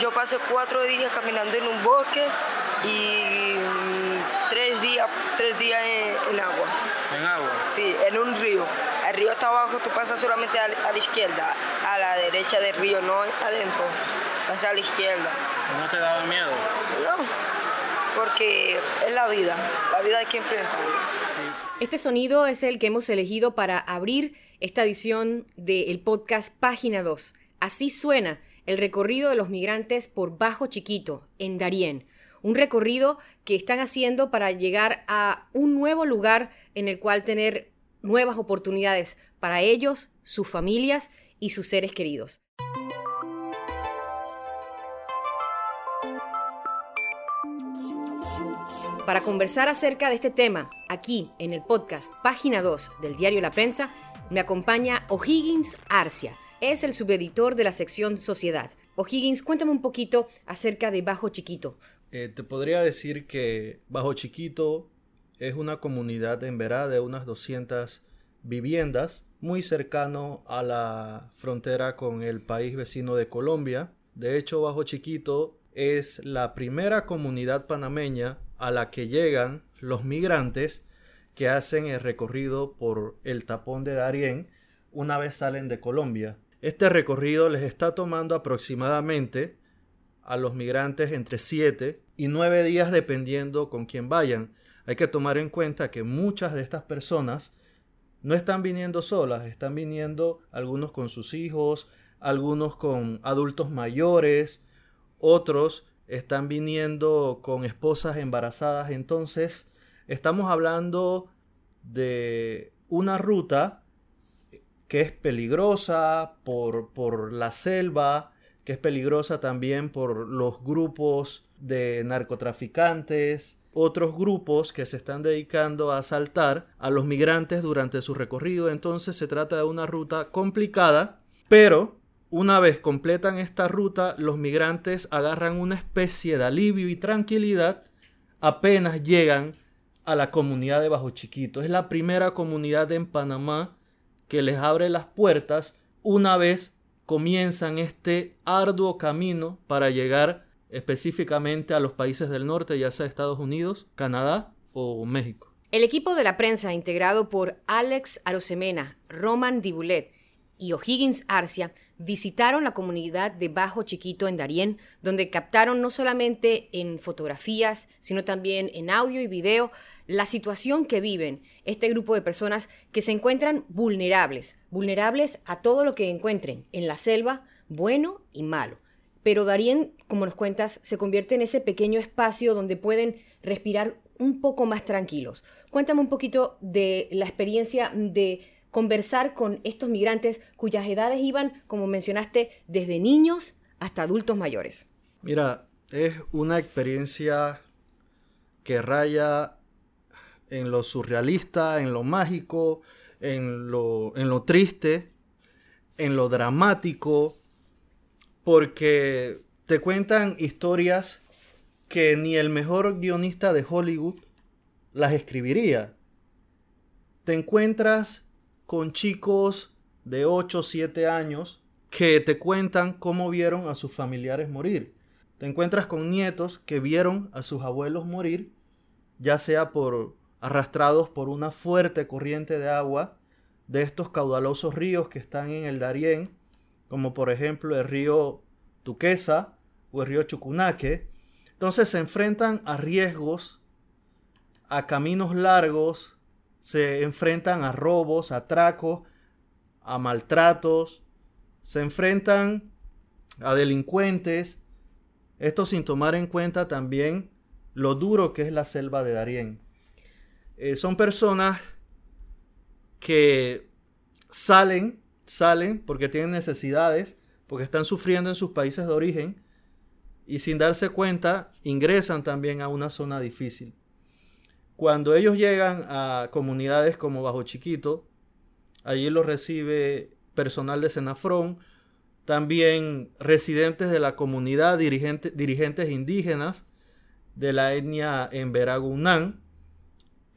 yo pasé cuatro días caminando en un bosque y mm, tres días, tres días en, agua. ¿En agua? Sí, en un río. El río está abajo, tú pasas solamente a, la izquierda, a la derecha del río, no adentro. Pasas a la izquierda. ¿No te daba miedo? No, porque es la vida, la vida hay que enfrentarla. Este sonido es el que hemos elegido para abrir esta edición del podcast Página 2. Así suena el recorrido de los migrantes por Bajo Chiquito, en Darién. Un recorrido que están haciendo para llegar a un nuevo lugar en el cual tener nuevas oportunidades para ellos, sus familias y sus seres queridos. Para conversar acerca de este tema, aquí en el podcast Página 2 del diario La Prensa, me acompaña O'Higgins Arcia. Es el subeditor de la sección Sociedad. O'Higgins, cuéntame un poquito acerca de Bajo Chiquito. Eh, te podría decir que Bajo Chiquito es una comunidad en Verá de unas 200 viviendas, muy cercano a la frontera con el país vecino de Colombia. De hecho, Bajo Chiquito es la primera comunidad panameña a la que llegan los migrantes que hacen el recorrido por el tapón de Darién una vez salen de Colombia. Este recorrido les está tomando aproximadamente a los migrantes entre 7 y 9 días dependiendo con quién vayan. Hay que tomar en cuenta que muchas de estas personas no están viniendo solas, están viniendo algunos con sus hijos, algunos con adultos mayores, otros están viniendo con esposas embarazadas. Entonces, estamos hablando de una ruta que es peligrosa por, por la selva, que es peligrosa también por los grupos de narcotraficantes, otros grupos que se están dedicando a asaltar a los migrantes durante su recorrido. Entonces se trata de una ruta complicada, pero una vez completan esta ruta, los migrantes agarran una especie de alivio y tranquilidad apenas llegan a la comunidad de Bajo Chiquito. Es la primera comunidad en Panamá que les abre las puertas una vez comienzan este arduo camino para llegar específicamente a los países del norte, ya sea Estados Unidos, Canadá o México. El equipo de la prensa, integrado por Alex Arosemena, Roman Dibulet y O'Higgins Arcia, visitaron la comunidad de Bajo Chiquito en Darién, donde captaron no solamente en fotografías, sino también en audio y video la situación que viven este grupo de personas que se encuentran vulnerables, vulnerables a todo lo que encuentren en la selva, bueno y malo. Pero Darién, como nos cuentas, se convierte en ese pequeño espacio donde pueden respirar un poco más tranquilos. Cuéntame un poquito de la experiencia de conversar con estos migrantes cuyas edades iban, como mencionaste, desde niños hasta adultos mayores. Mira, es una experiencia que raya en lo surrealista, en lo mágico, en lo, en lo triste, en lo dramático, porque te cuentan historias que ni el mejor guionista de Hollywood las escribiría. Te encuentras con chicos de 8 o 7 años que te cuentan cómo vieron a sus familiares morir. Te encuentras con nietos que vieron a sus abuelos morir, ya sea por arrastrados por una fuerte corriente de agua de estos caudalosos ríos que están en el Darién, como por ejemplo el río Tuquesa o el río Chucunaque. Entonces se enfrentan a riesgos, a caminos largos, se enfrentan a robos, a atracos, a maltratos, se enfrentan a delincuentes, esto sin tomar en cuenta también lo duro que es la selva de Darién. Eh, son personas que salen, salen porque tienen necesidades, porque están sufriendo en sus países de origen y sin darse cuenta ingresan también a una zona difícil. Cuando ellos llegan a comunidades como Bajo Chiquito, allí los recibe personal de Senafrón, también residentes de la comunidad, dirigentes indígenas de la etnia en Veragunán,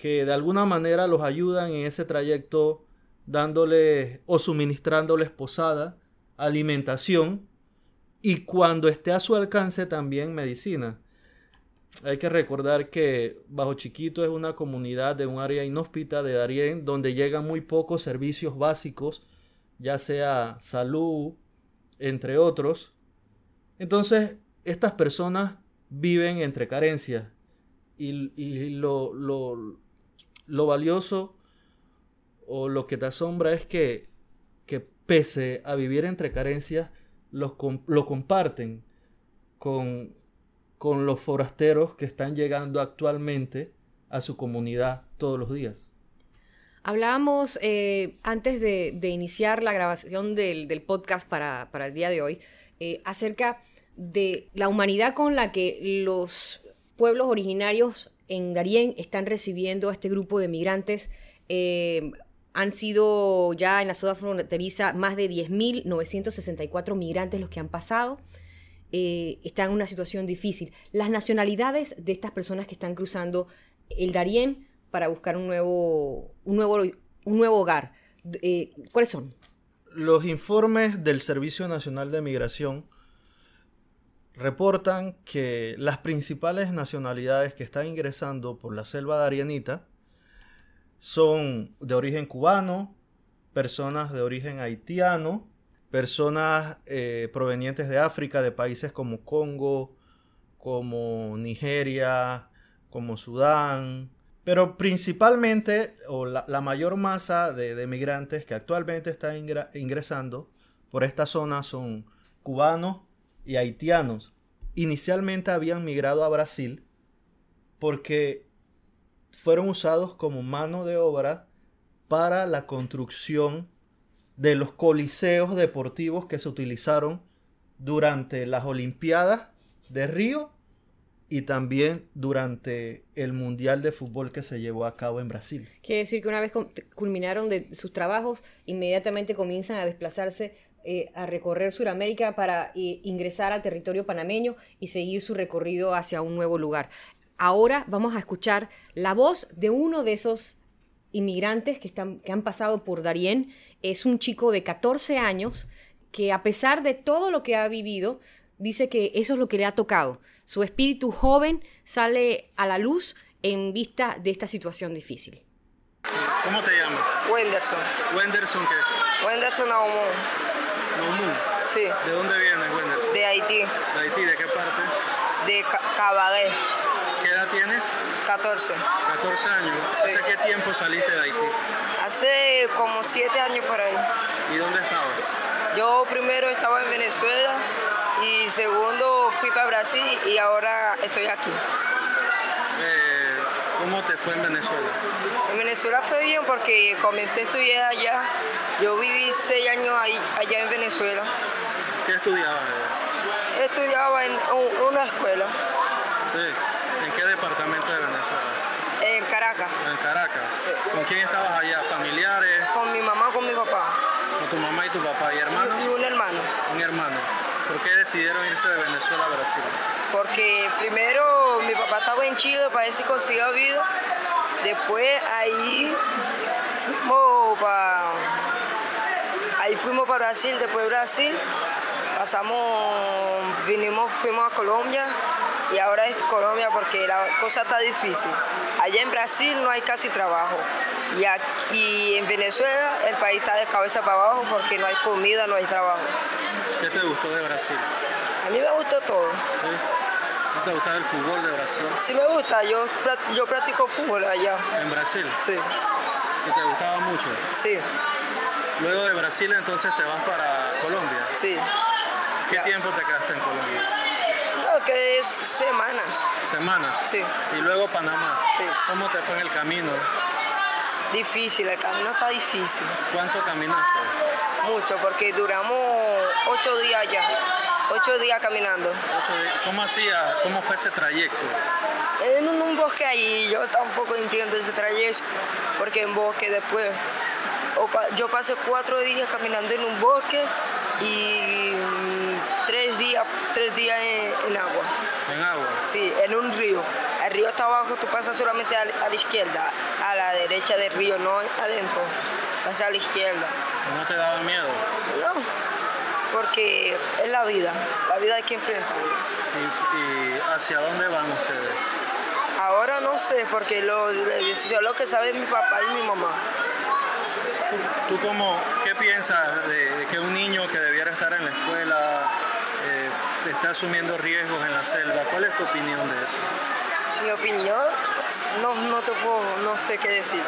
que de alguna manera los ayudan en ese trayecto dándoles o suministrándoles posada, alimentación y cuando esté a su alcance también medicina. Hay que recordar que Bajo Chiquito es una comunidad de un área inhóspita de Darién donde llegan muy pocos servicios básicos, ya sea salud, entre otros. Entonces, estas personas viven entre carencias y, y lo, lo, lo, valioso o lo que te asombra es que, que pese a vivir entre carencias, lo comparten con con los forasteros que están llegando actualmente a su comunidad todos los días. Hablábamos eh, antes de, iniciar la grabación del, podcast para, el día de hoy eh, acerca de la humanidad con la que los pueblos originarios en Darién están recibiendo a este grupo de migrantes. Eh, han sido ya en la zona fronteriza más de 10.964 migrantes los que han pasado. Eh, están en una situación difícil. Las nacionalidades de estas personas que están cruzando el Darién para buscar un nuevo, un nuevo, un nuevo hogar, eh, ¿cuáles son? Los informes del Servicio Nacional de Migración reportan que las principales nacionalidades que están ingresando por la selva darianita son de origen cubano, personas de origen haitiano, personas eh, provenientes de África, de países como Congo, como Nigeria, como Sudán, pero principalmente, o la, mayor masa de, migrantes que actualmente están ingresando por esta zona son cubanos y haitianos. Inicialmente habían migrado a Brasil porque fueron usados como mano de obra para la construcción de los coliseos deportivos que se utilizaron durante las Olimpiadas de Río y también durante el Mundial de Fútbol que se llevó a cabo en Brasil. Quiere decir que una vez culminaron de sus trabajos, inmediatamente comienzan a desplazarse eh, a recorrer Sudamérica para eh, ingresar al territorio panameño y seguir su recorrido hacia un nuevo lugar. Ahora vamos a escuchar la voz de uno de esos inmigrantes que, están, que han pasado por Darién. Es un chico de 14 años que a pesar de todo lo que ha vivido, dice que eso es lo que le ha tocado. Su espíritu joven sale a la luz en vista de esta situación difícil. ¿Cómo te llamas? Wenderson. ¿Wenderson qué? Wenderson Naumú. Sí. ¿De dónde vienes, Wenderson? De Haití. ¿De Haití? ¿De qué parte? De Cabaret. ¿Qué edad tienes? 14. 14 años. ¿Hace qué tiempo saliste de Haití? Hace como 7 años por ahí. ¿Y dónde estabas? Yo primero estaba en Venezuela y segundo fui para Brasil y ahora estoy aquí. ¿Cómo te fue en Venezuela? En Venezuela fue bien porque comencé a estudiar allá. Yo viví 6 años ahí, allá en Venezuela. ¿Qué estudiabas Estudiaba en una escuela. ¿En qué departamento de Venezuela? En Caracas. En Caracas. Sí. ¿Con quién estabas allá? ¿Familiares? Con mi mamá, con mi papá. ¿Con tu mamá y tu papá? ¿Y hermanos? Y un hermano. Un hermano. ¿Por qué decidieron irse de Venezuela a Brasil? Porque primero mi papá estaba en Chile para ver si conseguía vida. Después ahí fuimos para ahí fuimos para Brasil, después Brasil pasamos, vinimos, fuimos a Colombia y ahora es Colombia porque la cosa está difícil. Allá en Brasil no hay casi trabajo y aquí en Venezuela el país está de cabeza para abajo porque no hay comida, no hay trabajo. ¿Qué te gustó de Brasil? A mí me gustó todo. ¿No te gusta el fútbol de Brasil? Sí me gusta, yo, yo practico fútbol allá. ¿En Brasil? Sí. ¿Y te gustaba mucho? Sí. Luego de Brasil entonces te vas para Colombia. Sí. ¿Qué tiempo te quedaste en Colombia? Que es semanas. ¿Semanas? Sí. ¿Y luego Panamá? Sí. ¿Cómo te fue en el camino? Difícil, el camino está difícil. ¿Cuánto caminaste? Mucho, porque duramos ocho días ya. Ocho días caminando. ¿Cómo hacía? ¿Cómo fue ese trayecto? En un, bosque ahí, yo tampoco entiendo ese trayecto, porque en bosque después, yo pasé cuatro días caminando en un bosque y tres días, tres días en, agua. ¿En agua? Sí, en un río. El río está abajo, tú pasas solamente a, la izquierda, a la derecha del río, no adentro. Pasas a la izquierda. ¿No te daba miedo? No. porque es la vida, la vida hay que enfrentarla. ¿Y, y hacia dónde van ustedes? Ahora no sé, porque lo, lo que sabe mi papá y mi mamá. ¿Tú cómo, qué piensas de, de que un niño que debiera estar en la escuela está asumiendo riesgos en la selva? ¿Cuál es tu opinión de eso? Mi opinión, no, no te puedo, no sé qué decir.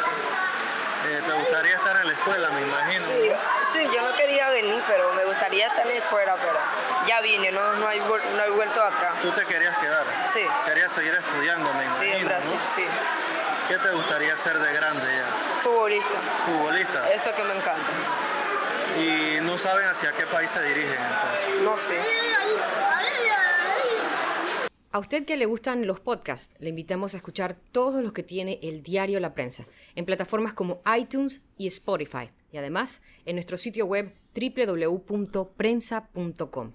Eh, ¿Te gustaría estar en la escuela, me imagino? Sí, sí, yo no quería venir, pero me gustaría estar en la escuela, pero ya vine, no, no, hay, no he vuelto atrás. ¿Tú te querías quedar? Sí. Querías seguir estudiando, me Sí, imagino, en Brasil, ¿no? sí. ¿Qué te gustaría hacer de grande ya? Futbolista, ¿Futbolista? eso que me encanta. Y no saben hacia qué país se dirigen entonces. No sé. A usted que le gustan los podcasts, le invitamos a escuchar todos los que tiene el diario La Prensa, en plataformas como iTunes y Spotify, y además en nuestro sitio web www.prensa.com.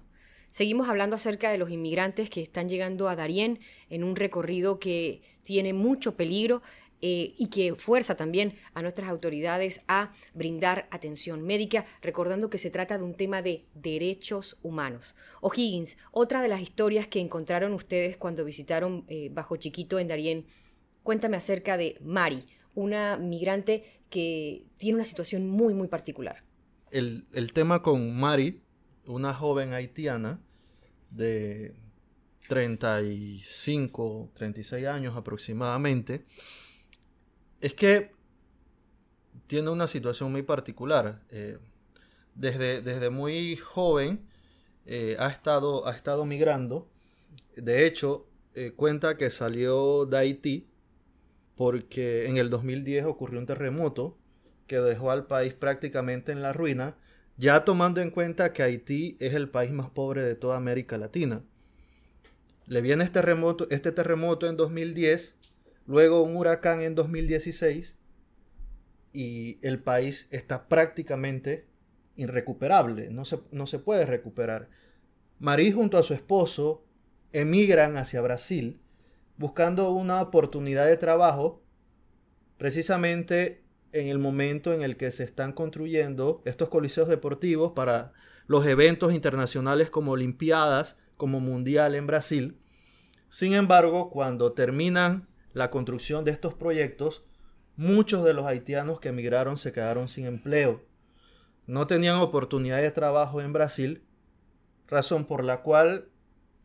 Seguimos hablando acerca de los inmigrantes que están llegando a Darién en un recorrido que tiene mucho peligro eh, y que fuerza también a nuestras autoridades a brindar atención médica, recordando que se trata de un tema de derechos humanos. O'Higgins, otra de las historias que encontraron ustedes cuando visitaron eh, Bajo Chiquito en Darién, cuéntame acerca de Mari, una migrante que tiene una situación muy, muy particular. El, el tema con Mari, una joven haitiana de 35, 36 años aproximadamente, es que tiene una situación muy particular. Eh, desde, desde muy joven eh, ha, estado, ha estado migrando. De hecho, eh, cuenta que salió de Haití porque en el 2010 ocurrió un terremoto que dejó al país prácticamente en la ruina, ya tomando en cuenta que Haití es el país más pobre de toda América Latina. Le viene este terremoto, este terremoto en 2010, luego un huracán en 2016 y el país está prácticamente irrecuperable, no se, no se puede recuperar. Marí junto a su esposo emigran hacia Brasil buscando una oportunidad de trabajo precisamente en el momento en el que se están construyendo estos coliseos deportivos para los eventos internacionales como Olimpiadas, como Mundial en Brasil. Sin embargo, cuando terminan la construcción de estos proyectos, muchos de los haitianos que emigraron se quedaron sin empleo. No tenían oportunidad de trabajo en Brasil, razón por la cual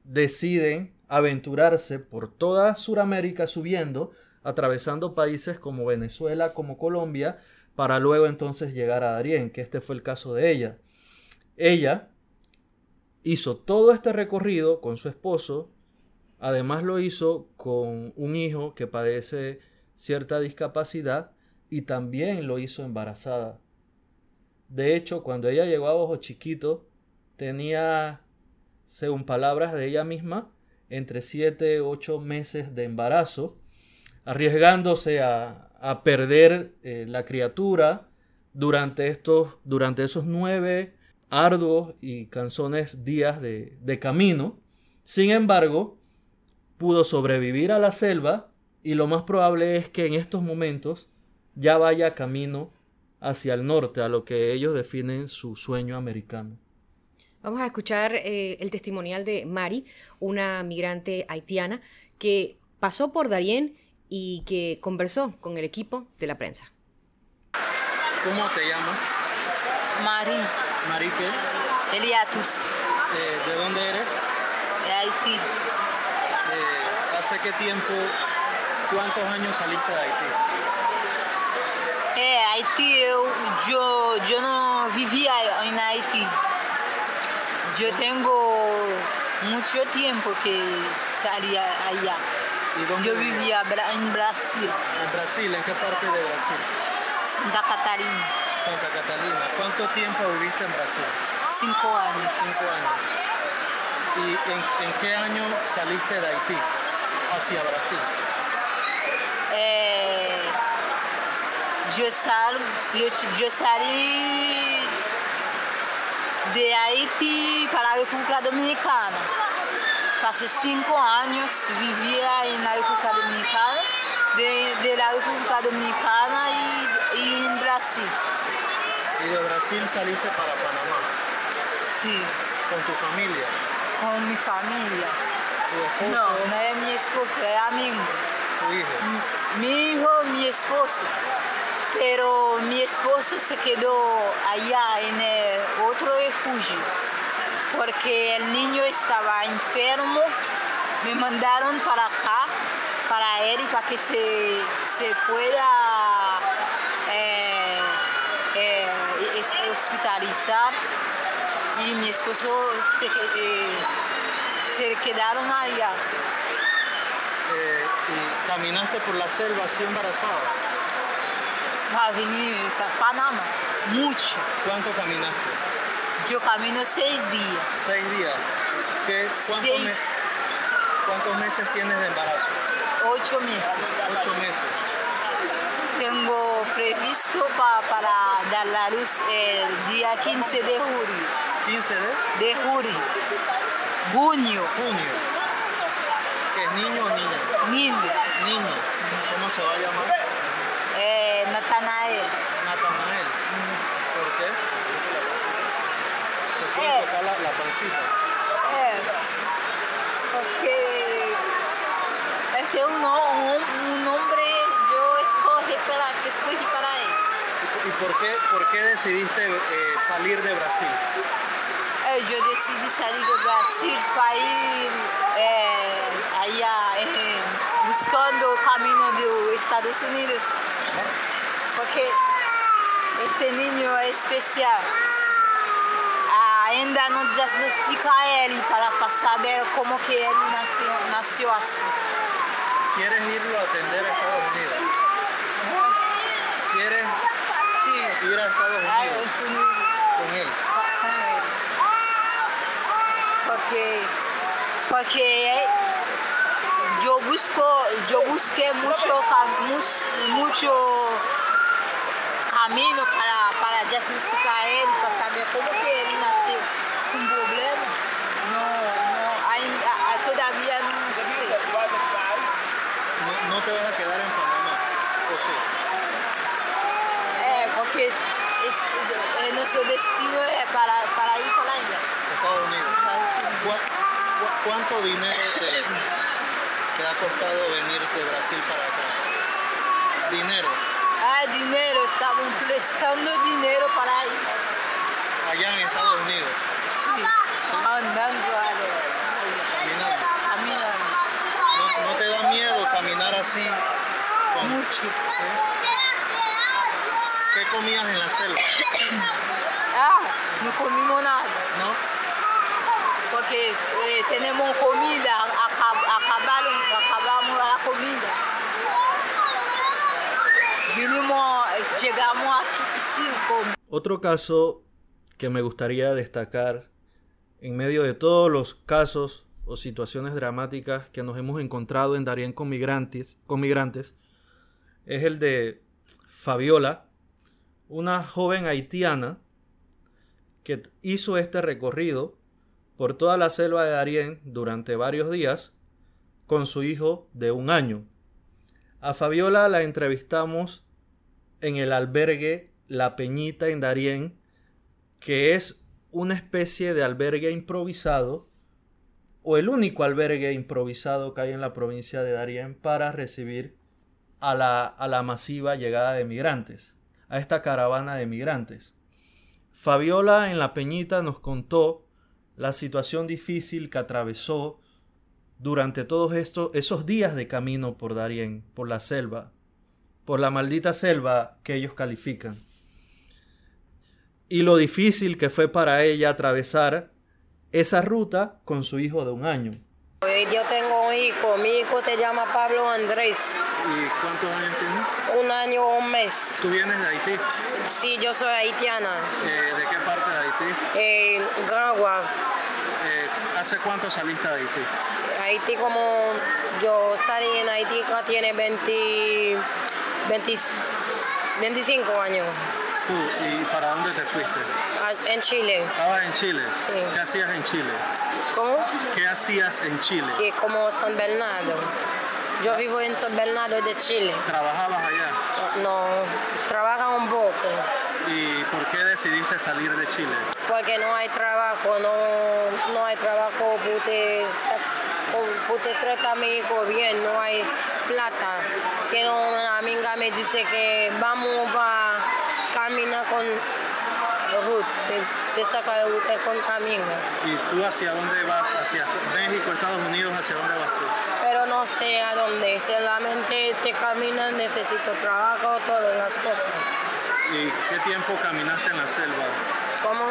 deciden aventurarse por toda Sudamérica subiendo, atravesando países como Venezuela, como Colombia, para luego entonces llegar a Darién, que este fue el caso de ella. Ella hizo todo este recorrido con su esposo, además lo hizo con un hijo que padece cierta discapacidad y también lo hizo embarazada. De hecho, cuando ella llegó a Ojo Chiquito, tenía, según palabras de ella misma, entre 7 y 8 meses de embarazo, arriesgándose a, a perder eh, la criatura durante, estos, durante esos nueve arduos y cansones días de, de camino. Sin embargo, pudo sobrevivir a la selva y lo más probable es que en estos momentos ya vaya camino hacia el norte, a lo que ellos definen su sueño americano. Vamos a escuchar eh, el testimonial de Mari, una migrante haitiana que pasó por Darién y que conversó con el equipo de la prensa. ¿Cómo te llamas? Mari, Mari, ¿qué? Eliatus, Eh, ¿De dónde eres? de Haití. Eh, ¿Hace qué tiempo, cuántos años saliste de Haití? É, Haití, eu, eu, eu não vivia em Haití. Eu tenho muito tempo que saí allá. ¿Y dónde Eu vivías? vivia bra- em Brasil, En Brasil, ¿en qué parte de Brasil? Santa Catarina, Santa Catalina. ¿Cuánto tiempo viviste en Brasil? cinco anos. Cinco años. ¿Y en, en qué año saliste de Haití hacia Brasil? É, eu, sal, eu, eu saí de Haití para a República Dominicana. Passei cinco anos, vivia na República Dominicana, de, de la República Dominicana e, e em Brasil. Y de Brasil saliste para Panamá. Sí, con tu familia. Con mi familia. Tu esposo, No, no es mi esposo, es amigo. tu hijo. Mi hijo, mi esposo. Pero mi esposo se quedó allá en el otro refugio porque el niño estaba enfermo. Me mandaron para acá, para él, para que se, se pueda eh, eh, hospitalizar. Y mi esposo se, eh, se quedaron allá. Eh, y caminaste por la selva así embarazada. para venir para Panamá. Mucho. ¿Cuánto caminaste? Yo camino seis días. Seis días. ¿Qué, cuántos, Seis, mes- cuántos meses tienes de embarazo? ocho meses. Ocho meses. Tengo previsto pa- para dar la luz el día 15 de julio. 15 de De julio. Junio. junio. ¿Que es niño o niña? Niño. Niño. ¿Cómo se va a llamar? Eh, Natanael. Natanael. ¿Por qué? Te puede Eh. tocar la, la pancita. Eh, porque ese es un nombre yo escogí para, que escogí para él. ¿Y por qué, por qué decidiste eh, salir de Brasil? Eh, yo decidí salir de Brasil para ir eh, allá eh, buscando el camino de Estados Unidos, porque ese niño es especial. Ainda no diagnostica a él para, para saber cómo que él nació, nació así. ¿Quieres irlo a atender a Estados Unidos? ¿Quieres Sí, ir a Estados a Unidos Estados Unidos. con él? con él. Porque, porque yo busco, yo busqué mucho, cam- mus- mucho camino para, para diagnosticar a él, para saber cómo que él nació con problema. No, no, ainda, a- todavía no sé. No, no te vas a quedar en Panamá, ¿o sí? Eh, porque eh, nuestro destino es para, para ir para allá. Estados Unidos. Estados Unidos. ¿Cuá- cuá- ¿Cuánto dinero te, te ha costado venir de Brasil para acá? Dinero, Ah, dinero, estaban prestando dinero para ir. allá en Estados Unidos, Sí, andando allá, caminando. caminando. ¿No, no te da miedo caminar así? con- Mucho. ¿Qué comías en la selva? Ah, no comimos nada, ¿No? porque eh, tenemos comida, acab- acabaron, acabamos la comida. Vinimos, llegamos aquí sin comer. Otro caso que me gustaría destacar en medio de todos los casos o situaciones dramáticas que nos hemos encontrado en Darien con migrantes, con migrantes es el de Fabiola, una joven haitiana que hizo este recorrido por toda la selva de Darien durante varios días con su hijo de un año. A Fabiola la entrevistamos en el albergue La Peñita en Darién, que es una especie de albergue improvisado o el único albergue improvisado que hay en la provincia de Darién para recibir a la, a la masiva llegada de migrantes, a esta caravana de migrantes. Fabiola en La Peñita nos contó la situación difícil que atravesó durante todos estos esos días de camino por Darién, por la selva, por la maldita selva que ellos califican. Y lo difícil que fue para ella atravesar esa ruta con su hijo de un año. Eh, Yo tengo un hijo, mi hijo te llama Pablo Andrés, ¿Y cuántos años tienes? un año o un mes. ¿Tú vienes de Haití? Sí, yo soy haitiana, Eh, ¿De qué parte de Haití? eh, Gragua, Eh, ¿Hace cuánto saliste de Haití? Haití como yo salí en Haití que tiene 20, 20 25 años, ¿Tú? ¿Y para dónde te fuiste? a- en Chile. Estabas en Chile. Sí. ¿Qué hacías en Chile? ¿Cómo? ¿Qué hacías en Chile? Y como San Bernardo. Yo vivo en San Bernardo de Chile. ¿Trabajabas allá? No, trabaja un poco. ¿Y por qué decidiste salir de Chile? porque no hay trabajo, no, no hay trabajo, pute, pute tratamiento bien, no hay plata. Que una amiga me dice que vamos a caminar con Ruth, te, saca de con amiga. ¿Y tú hacia dónde vas? ¿Hacia México, Estados Unidos? ¿Hacia dónde vas tú? Pero no sé a dónde, solamente te caminas, necesito trabajo, todas las cosas. ¿Y qué tiempo caminaste en la selva? Como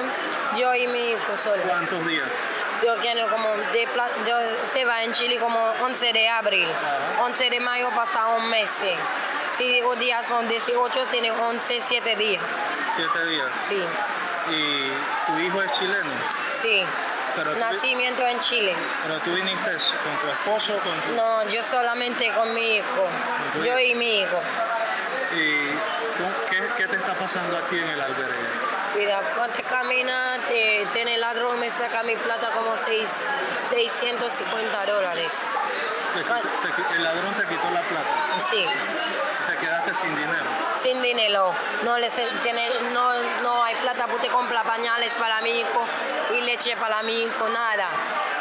yo y mi hijo solo. ¿Cuántos días? Yo quiero como de, yo se va en Chile como 11 de abril. 11 de mayo pasa un mes. Si los días son 18, tiene 11, 7 días. ¿7 días? Sí. ¿Y tu hijo es chileno? Sí. Nacimiento en Chile. ¿Pero tú viniste con tu esposo o con tu... No, yo solamente con mi hijo. Yo y mi hijo. ¿Y qué, qué te está pasando aquí en el albergue? Mira, cuando camina, te, tiene el ladrón, me saca mi plata como seis, 650 dólares. ¿El ladrón te quitó la plata? Sí. ¿Te quedaste sin dinero? Sin dinero. No, les, tiene, no, no hay plata, pues te compra pañales para mi hijo y leche para mi hijo, nada.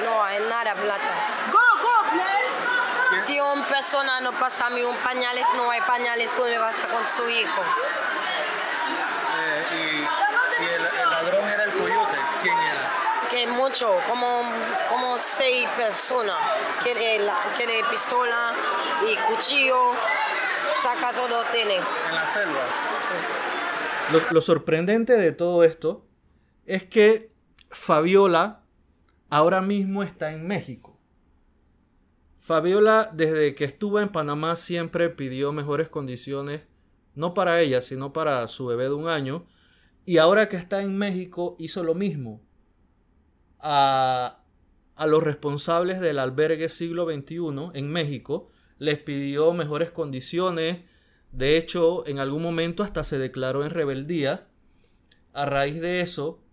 No hay nada plata. Go, go, Si una persona no pasa a mí un pañales, no hay pañales, pues me basta con su hijo. Eh, y el, ladrón el. Como, como seis personas. Quiere, quiere pistola y cuchillo, saca todo, tiene. En la selva. Lo, lo sorprendente de todo esto es que Fabiola ahora mismo está en México. Fabiola, desde que estuvo en Panamá, siempre pidió mejores condiciones, no para ella, sino para su bebé de un año. Y ahora que está en México, hizo lo mismo. A, los responsables del albergue siglo XXI en México les pidió mejores condiciones. De hecho, en algún momento hasta se declaró en rebeldía. A raíz de eso,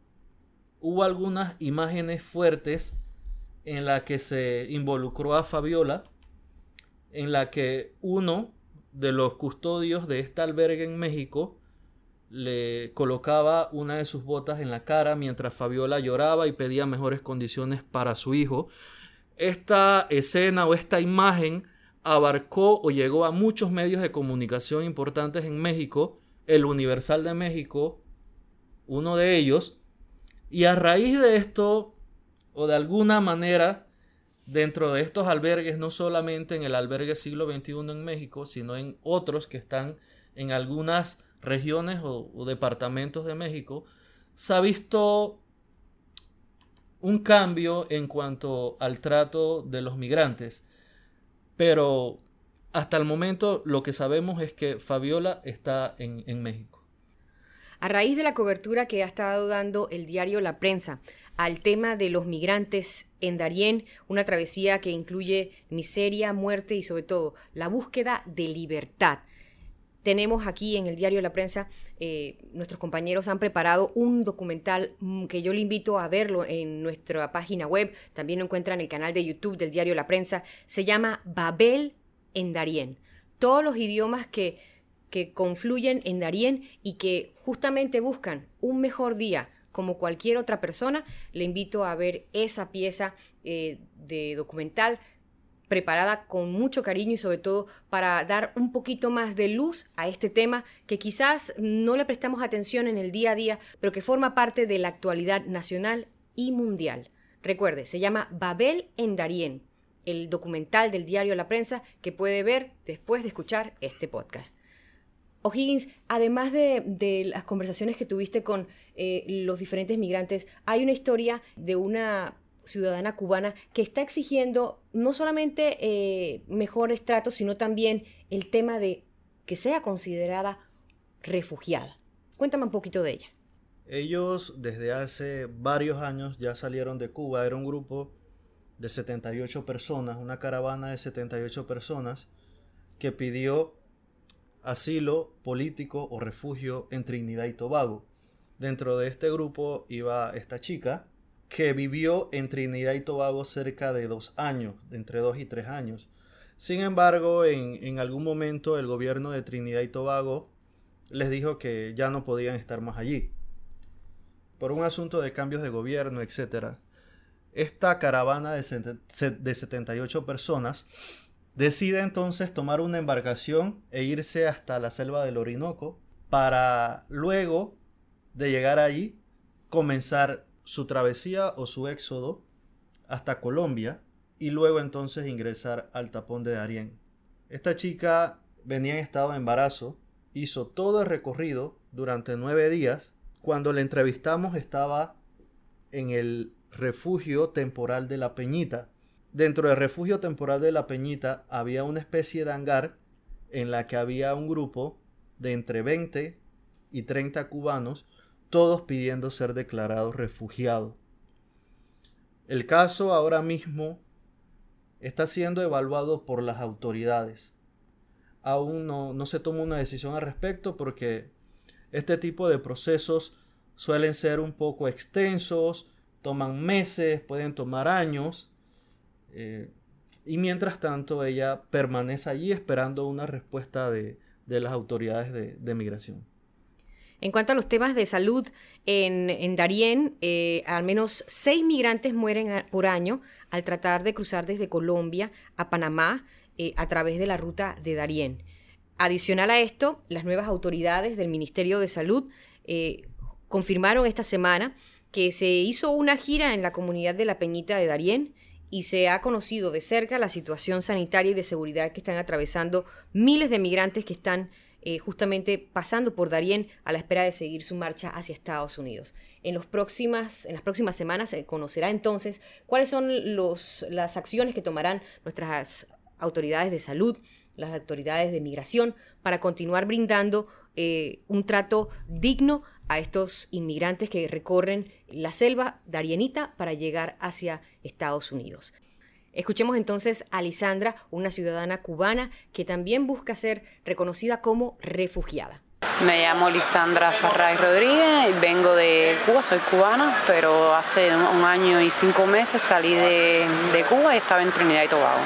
hubo algunas imágenes fuertes en la que se involucró a Fabiola, en la que uno de los custodios de este albergue en México le colocaba una de sus botas en la cara mientras Fabiola lloraba y pedía mejores condiciones para su hijo. Esta escena o esta imagen abarcó o llegó a muchos medios de comunicación importantes en México, el Universal de México, uno de ellos, y a raíz de esto, o de alguna manera, dentro de estos albergues, no solamente en el albergue siglo XXI en México, sino en otros que están en algunas regiones o, departamentos de México, se ha visto un cambio en cuanto al trato de los migrantes. Pero hasta el momento lo que sabemos es que Fabiola está en, en, México. A raíz de la cobertura que ha estado dando el diario La Prensa al tema de los migrantes en Darién, una travesía que incluye miseria, muerte y sobre todo la búsqueda de libertad tenemos aquí en el diario La Prensa, eh, nuestros compañeros han preparado un documental mm, que yo le invito a verlo en nuestra página web, también lo encuentran en el canal de YouTube del diario La Prensa, se llama Babel en Darién. Todos los idiomas que, que confluyen en Darién y que justamente buscan un mejor día como cualquier otra persona, le invito a ver esa pieza eh, de documental preparada con mucho cariño y sobre todo para dar un poquito más de luz a este tema que quizás no le prestamos atención en el día a día, pero que forma parte de la actualidad nacional y mundial. Recuerde, se llama Babel en Darién, el documental del diario La Prensa que puede ver después de escuchar este podcast. O'Higgins, además de, las conversaciones que tuviste con eh, los diferentes migrantes, hay una historia de una ciudadana cubana que está exigiendo no solamente eh, mejores tratos, sino también el tema de que sea considerada refugiada. Cuéntame un poquito de ella. Ellos desde hace varios años ya salieron de Cuba. Era un grupo de 78 personas, una caravana de 78 personas que pidió asilo político o refugio en Trinidad y Tobago. Dentro de este grupo iba esta chica, que vivió en Trinidad y Tobago cerca de dos años, entre dos y tres años. Sin embargo, en, algún momento el gobierno de Trinidad y Tobago les dijo que ya no podían estar más allí. por un asunto de cambios de gobierno, etc., esta caravana de, de 78 personas decide entonces tomar una embarcación e irse hasta la selva del Orinoco para luego de llegar allí comenzar su travesía o su éxodo hasta Colombia y luego entonces ingresar al tapón de Darién. Esta chica venía en estado de embarazo, hizo todo el recorrido durante nueve días. Cuando la entrevistamos estaba en el refugio temporal de la Peñita. Dentro del refugio temporal de la Peñita había una especie de hangar en la que había un grupo de entre 20 y 30 cubanos, todos pidiendo ser declarados refugiados. El caso ahora mismo está siendo evaluado por las autoridades. Aún no, no se toma una decisión al respecto porque este tipo de procesos suelen ser un poco extensos, toman meses, pueden tomar años. Eh, y mientras tanto ella permanece allí esperando una respuesta de, las autoridades de, migración. En cuanto a los temas de salud, en, en Darién eh, al menos seis migrantes mueren por año al tratar de cruzar desde Colombia a Panamá eh, a través de la ruta de Darién. Adicional a esto, las nuevas autoridades del Ministerio de Salud confirmaron esta semana que se hizo una gira en la comunidad de la Peñita de Darién y se ha conocido de cerca la situación sanitaria y de seguridad que están atravesando miles de migrantes que están eh, justamente pasando por Darién a la espera de seguir su marcha hacia Estados Unidos. En, las próximas semanas se conocerá entonces cuáles son las acciones que tomarán nuestras autoridades de salud, las autoridades de migración, para continuar brindando eh, un trato digno a estos inmigrantes que recorren la selva darienita para llegar hacia Estados Unidos. Escuchemos entonces a Lisandra, una ciudadana cubana que también busca ser reconocida como refugiada. Me llamo Lisandra Farray Rodríguez vengo de Cuba, soy cubana, pero hace un año y cinco meses salí de Cuba y estaba en Trinidad y Tobago.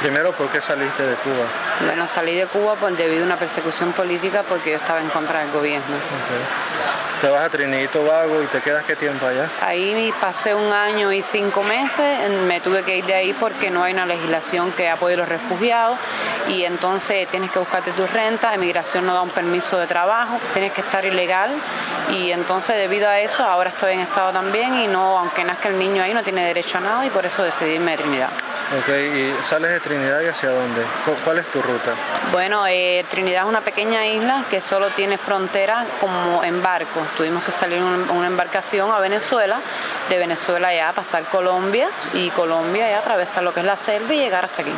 Primero, ¿por qué saliste de Cuba? Bueno, salí de Cuba por, debido a una persecución política porque yo estaba en contra del gobierno. Te vas a Trinidad y Tobago y te quedas qué tiempo allá? Ahí pasé un año y cinco meses, me tuve que ir de ahí porque no hay una legislación que apoye a los refugiados y entonces tienes que buscarte tu renta, emigración no da un permiso de trabajo, tienes que estar ilegal y entonces debido a eso ahora estoy en estado también y no, aunque nazca el niño ahí, no tiene derecho a nada y por eso decidí irme de Trinidad. Ok, ¿y sales de Trinidad y hacia dónde? ¿Cuál es tu ruta? Bueno, eh, Trinidad es una pequeña isla que solo tiene frontera como en barco. Tuvimos que salir en una embarcación a Venezuela, de Venezuela ya pasar Colombia y Colombia ya atravesar lo que es la selva y llegar hasta aquí.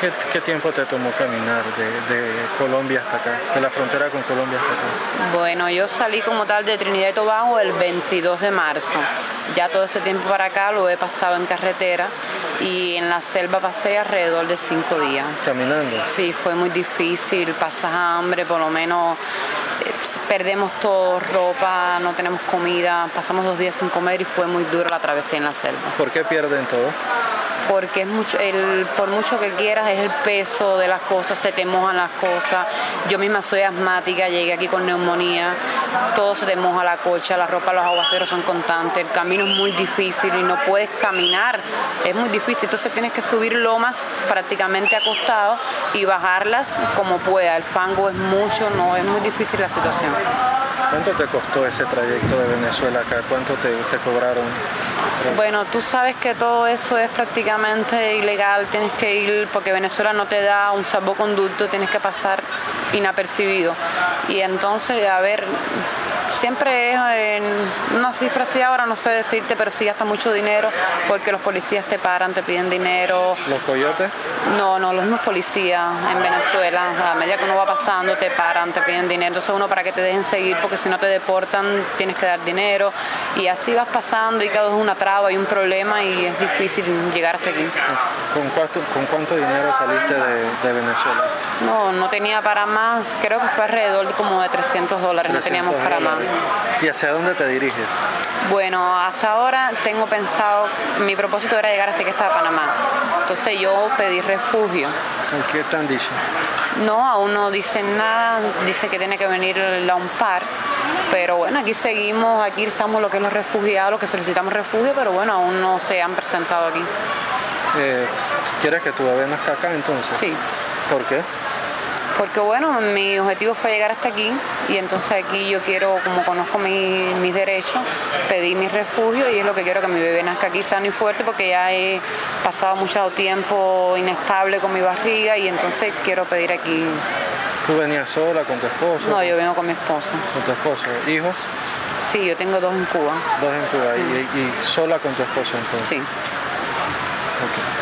¿Qué, tiempo te tomó caminar de, Colombia hasta acá, de la frontera con Colombia hasta acá? Bueno, yo salí como tal de Trinidad y Tobago el 22 de marzo. Ya todo ese tiempo para acá lo he pasado en carretera y en la selva pasé alrededor de cinco días. ¿Caminando? Sí, fue muy difícil, pasas hambre, por lo menos eh, perdemos todo, ropa, no tenemos comida, pasamos dos días sin comer y fue muy duro la travesía en la selva. ¿Por qué pierden todo? Porque es mucho, el, por mucho que quieras es el peso de las cosas, se te mojan las cosas. Yo misma soy asmática, llegué aquí con neumonía, todo se te moja la cocha, la ropa, los aguaceros son constantes, el camino es muy difícil y no puedes caminar, es muy difícil, entonces tienes que subir lomas prácticamente acostado y bajarlas como pueda, el fango es mucho, no, es muy difícil la situación. ¿Cuánto te costó ese trayecto de Venezuela acá? ¿Cuánto te, cobraron? Bueno, tú sabes que todo eso es prácticamente ilegal, tienes que ir porque Venezuela no te da un salvoconducto, tienes que pasar inapercibido. Y entonces, a ver, siempre es en una cifra así ahora, no sé decirte, pero sí gasta mucho dinero porque los policías te paran, te piden dinero. ¿Los coyotes? No, no, los mismos policías en Venezuela, a medida que uno va pasando, te paran, te piden dinero. Entonces uno para que te dejen seguir, porque si no te deportan, tienes que dar dinero. Y así vas pasando y cada vez es una traba y un problema y es difícil llegar hasta aquí. ¿Con cuánto, con cuánto dinero saliste de, Venezuela? No, no tenía para más, creo que fue alrededor de como de 300 dólares, no teníamos para más. ¿Y hacia dónde te diriges? Bueno, hasta ahora tengo pensado, mi propósito era llegar hasta que está Panamá. Entonces yo pedí refugio. ¿Qué te han dicho? No, aún no dicen nada, dice que tiene que venir la UNPAR Pero bueno, aquí seguimos, aquí estamos lo que es los refugiados, los que solicitamos refugio, pero bueno, aún no se han presentado aquí. Eh, ¿Quieres que tu bebé nazca acá entonces? Sí. ¿Por qué? Porque bueno, mi objetivo fue llegar hasta aquí y entonces aquí yo quiero, como conozco mi- mis derechos, pedir mi refugio y es lo que quiero que mi bebé nazca aquí sano y fuerte porque ya he pasado mucho tiempo inestable con mi barriga y entonces quiero pedir aquí. ¿Tú venías sola con tu esposo? No, yo vengo con mi esposa. Con tu esposo. ¿Hijos? Sí, yo tengo dos en Cuba. Dos en Cuba. Y, y sola con tu esposo entonces. Sí. Ok.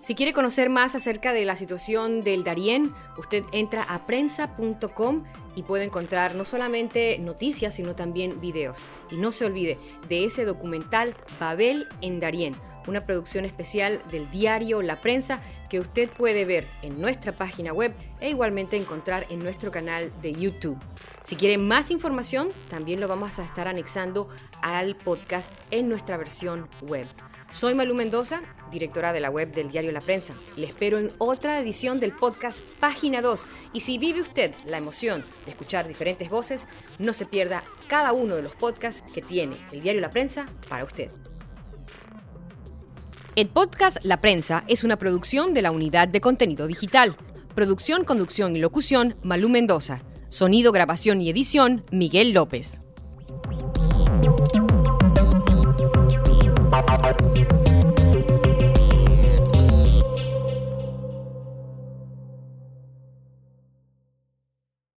Si quiere conocer más acerca de la situación del Darién, usted entra a prensa.com y puede encontrar no solamente noticias, sino también videos. Y no se olvide de ese documental Babel en Darién, una producción especial del diario La Prensa que usted puede ver en nuestra página web e igualmente encontrar en nuestro canal de YouTube. Si quiere más información, también lo vamos a estar anexando al podcast en nuestra versión web. Soy Malu Mendoza, directora de la web del diario La Prensa. Le espero en otra edición del podcast Página 2. Y si vive usted la emoción de escuchar diferentes voces, no se pierda cada uno de los podcasts que tiene el diario La Prensa para usted. El podcast La Prensa es una producción de la Unidad de Contenido Digital. Producción, conducción y locución, Malú Mendoza. Sonido, grabación y edición, Miguel López.